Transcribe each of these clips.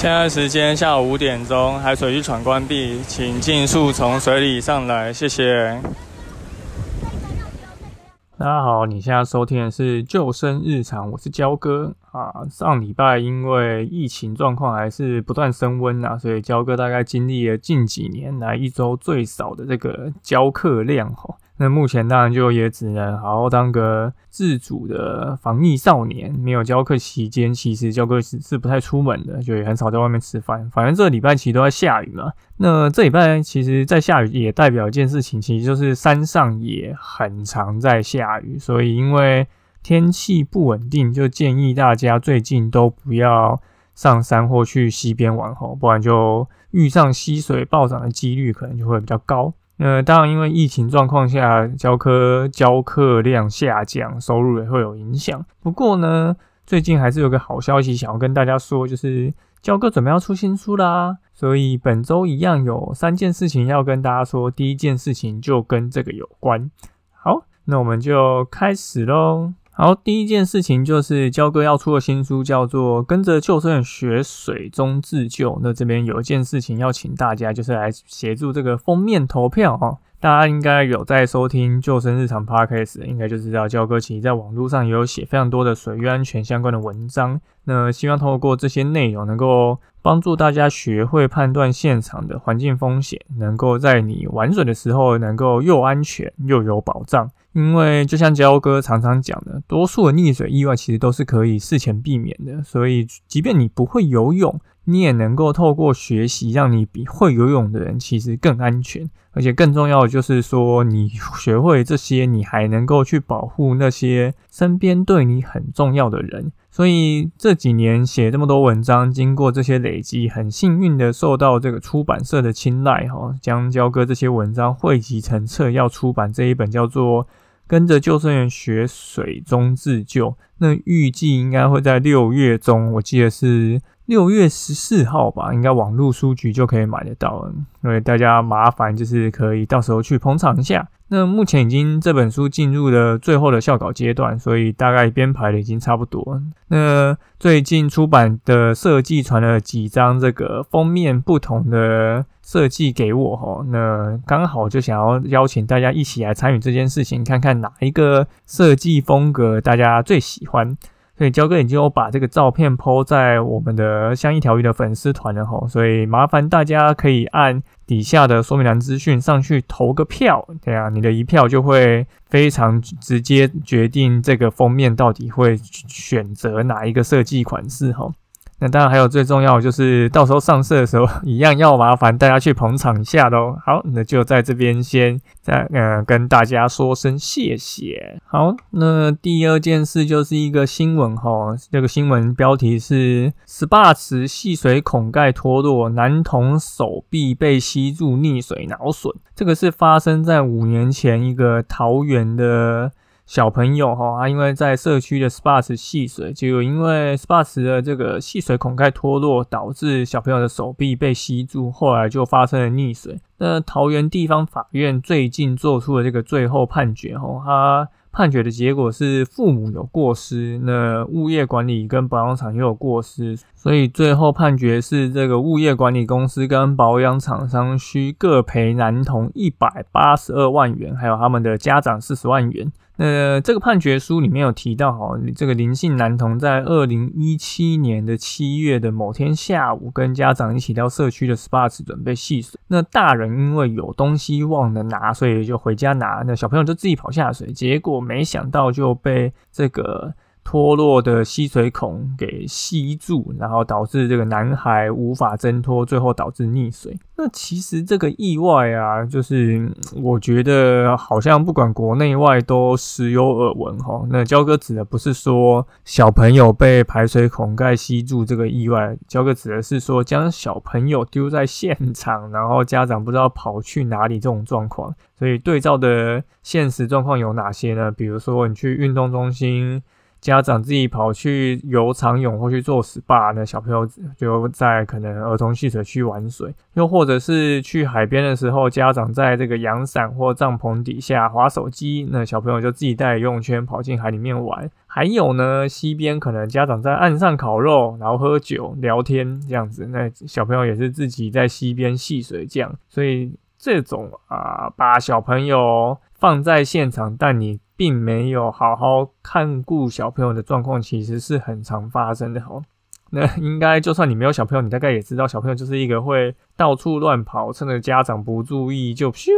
现在时间下午五点钟，海水浴场关闭，请尽速从水里上来，谢谢。大家好，你现在收听的是救生日常，我是焦哥啊。上礼拜因为疫情状况还是不断升温啊，所以焦哥大概经历了近几年来一周最少的这个教课量哈。那目前当然就也只能好好当个自主的防疫少年。没有教课期间，其实教课是是不太出门的，就也很少在外面吃饭。反正这礼拜其实都在下雨嘛。那这礼拜其实，在下雨也代表一件事情，其实就是山上也很常在下雨。所以因为天气不稳定，就建议大家最近都不要上山或去溪边玩吼，不然就遇上溪水暴涨的几率可能就会比较高。呃，当然，因为疫情状况下，教科教课量下降，收入也会有影响。不过呢，最近还是有个好消息想要跟大家说，就是教哥准备要出新书啦。所以本周一样有三件事情要跟大家说。第一件事情就跟这个有关。好，那我们就开始喽。好，第一件事情就是焦哥要出的新书，叫做《跟着救生员学水中自救》。那这边有一件事情要请大家，就是来协助这个封面投票哦。大家应该有在收听救生日常 podcast，应该就知道焦哥其实在网络上也有写非常多的水域安全相关的文章。那希望透过这些内容，能够帮助大家学会判断现场的环境风险，能够在你玩水的时候，能够又安全又有保障。因为就像焦哥常常讲的，多数的溺水意外其实都是可以事前避免的。所以，即便你不会游泳，你也能够透过学习，让你比会游泳的人其实更安全。而且更重要的就是说，你学会这些，你还能够去保护那些身边对你很重要的人。所以这几年写这么多文章，经过这些累积，很幸运的受到这个出版社的青睐，哈，将焦哥这些文章汇集成册，要出版这一本叫做《跟着救生员学水中自救》。那预计应该会在六月中，我记得是。六月十四号吧，应该网络书局就可以买得到了。所以大家麻烦就是可以到时候去捧场一下。那目前已经这本书进入了最后的校稿阶段，所以大概编排的已经差不多。那最近出版的设计传了几张这个封面不同的设计给我哈，那刚好就想要邀请大家一起来参与这件事情，看看哪一个设计风格大家最喜欢。所以焦哥已经有把这个照片 PO 在我们的像一条鱼的粉丝团了哈，所以麻烦大家可以按底下的说明栏资讯上去投个票，对啊你的一票就会非常直接决定这个封面到底会选择哪一个设计款式哈。那当然还有最重要就是到时候上色的时候，一样要麻烦大家去捧场一下喽。好，那就在这边先再呃跟大家说声谢谢。好，那第二件事就是一个新闻哈，这个新闻标题是十八尺戏水孔盖脱落，男童手臂被吸住溺水脑损。这个是发生在五年前一个桃园的。小朋友哈，他因为在社区的 SPA 池戏水，就因为 SPA 池的这个戏水孔盖脱落，导致小朋友的手臂被吸住，后来就发生了溺水。那桃园地方法院最近做出了这个最后判决哈，他判决的结果是父母有过失，那物业管理跟保养厂也有过失，所以最后判决是这个物业管理公司跟保养厂商需各赔男童一百八十二万元，还有他们的家长四十万元。呃，这个判决书里面有提到，哈，这个林姓男童在二零一七年的七月的某天下午，跟家长一起到社区的 SPA 池准备戏水。那大人因为有东西忘了拿，所以就回家拿。那小朋友就自己跑下水，结果没想到就被这个脱落的吸水孔给吸住，然后导致这个男孩无法挣脱，最后导致溺水。那其实这个意外啊，就是我觉得好像不管国内外都时有耳闻哈。那焦哥指的不是说小朋友被排水孔盖吸住这个意外，焦哥指的是说将小朋友丢在现场，然后家长不知道跑去哪里这种状况。所以对照的现实状况有哪些呢？比如说你去运动中心。家长自己跑去游长泳或去做 SPA，那小朋友就在可能儿童戏水区玩水；又或者是去海边的时候，家长在这个阳伞或帐篷底下划手机，那小朋友就自己带游泳圈跑进海里面玩。还有呢，溪边可能家长在岸上烤肉，然后喝酒聊天这样子，那小朋友也是自己在溪边戏水这样。所以这种啊，把小朋友放在现场，但你。并没有好好看顾小朋友的状况，其实是很常发生的哦。那应该就算你没有小朋友，你大概也知道，小朋友就是一个会到处乱跑，趁着家长不注意就咻，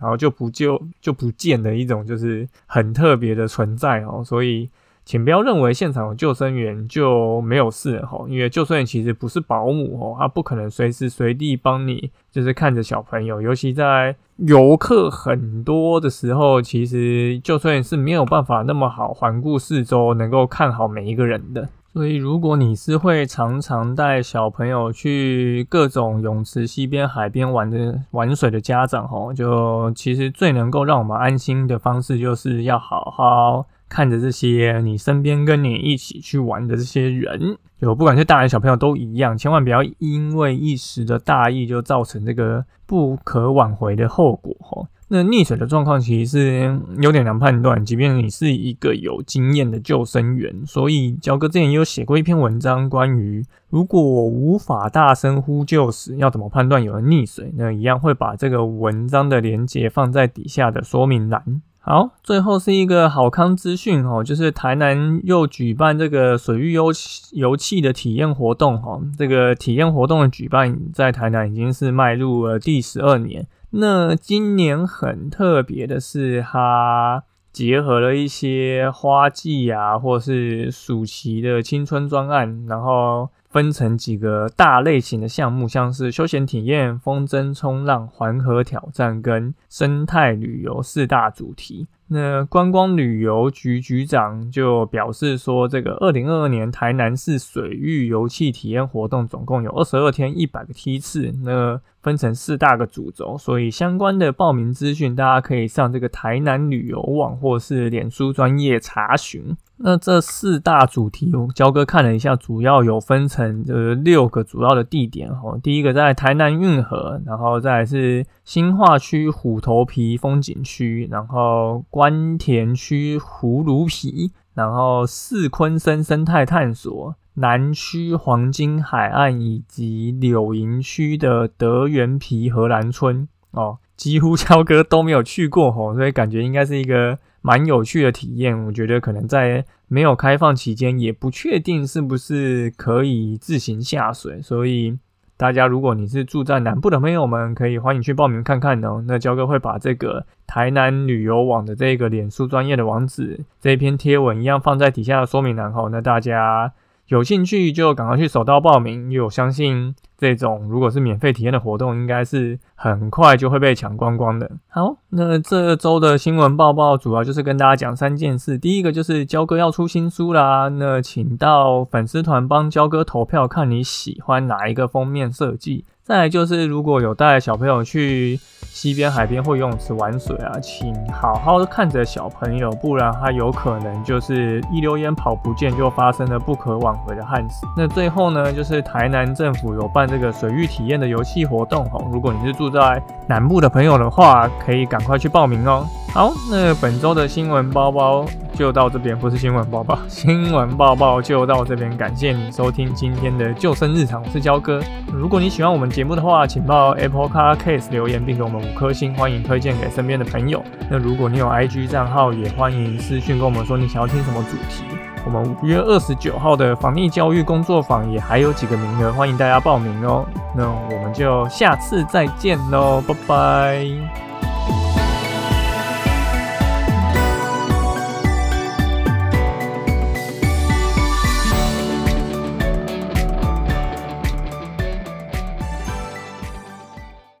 然后就不就就不见的一种，就是很特别的存在哦。所以。请不要认为现场有救生员就没有事哈，因为救生员其实不是保姆哦，他不可能随时随地帮你，就是看着小朋友，尤其在游客很多的时候，其实救生员是没有办法那么好环顾四周，能够看好每一个人的。所以，如果你是会常常带小朋友去各种泳池、溪边、海边玩的玩水的家长吼，就其实最能够让我们安心的方式，就是要好好。看着这些你身边跟你一起去玩的这些人，就不管是大人小朋友都一样，千万不要因为一时的大意就造成这个不可挽回的后果哈。那溺水的状况其实是有点难判断，即便你是一个有经验的救生员。所以焦哥之前也有写过一篇文章，关于如果无法大声呼救时要怎么判断有人溺水，那一样会把这个文章的连接放在底下的说明栏。好，最后是一个好康资讯哦，就是台南又举办这个水域游游憩的体验活动哈。这个体验活动的举办在台南已经是迈入了第十二年。那今年很特别的是，它结合了一些花季啊，或是暑期的青春专案，然后。分成几个大类型的项目，像是休闲体验、风筝冲浪、环河挑战跟生态旅游四大主题。那观光旅游局局长就表示说，这个二零二二年台南市水域游憩体验活动总共有二十二天一百个梯次，那分成四大个主轴，所以相关的报名资讯大家可以上这个台南旅游网或是脸书专业查询。那这四大主题，我焦哥看了一下，主要有分成呃六个主要的地点哈。第一个在台南运河，然后再是新化区虎头皮风景区，然后关田区葫芦皮，然后四昆生生态探索，南区黄金海岸以及柳营区的德元皮荷兰村哦，几乎超哥都没有去过哦，所以感觉应该是一个。蛮有趣的体验，我觉得可能在没有开放期间，也不确定是不是可以自行下水，所以大家如果你是住在南部的朋友们，可以欢迎去报名看看哦。那焦哥会把这个台南旅游网的这个脸书专业的网址，这一篇贴文一样放在底下的说明栏后，那大家。有兴趣就赶快去手到报名，因为我相信这种如果是免费体验的活动，应该是很快就会被抢光光的。好，那这周的新闻报报主要就是跟大家讲三件事。第一个就是焦哥要出新书啦，那请到粉丝团帮焦哥投票，看你喜欢哪一个封面设计。再来就是，如果有带小朋友去溪边、海边或游泳池玩水啊，请好好的看着小朋友，不然他有可能就是一溜烟跑不见，就发生了不可挽回的憾事。那最后呢，就是台南政府有办这个水域体验的游戏活动哦，如果你是住在南部的朋友的话，可以赶快去报名哦。好，那本周的新闻包包就到这边，不是新闻包包，新闻报报就到这边。感谢你收听今天的救生日常，我是焦哥。如果你喜欢我们节目的话，请到 Apple Car Case 留言并给我们五颗星，欢迎推荐给身边的朋友。那如果你有 IG 账号，也欢迎私讯跟我们说你想要听什么主题。我们五月二十九号的防疫教育工作坊也还有几个名额，欢迎大家报名哦。那我们就下次再见喽，拜拜。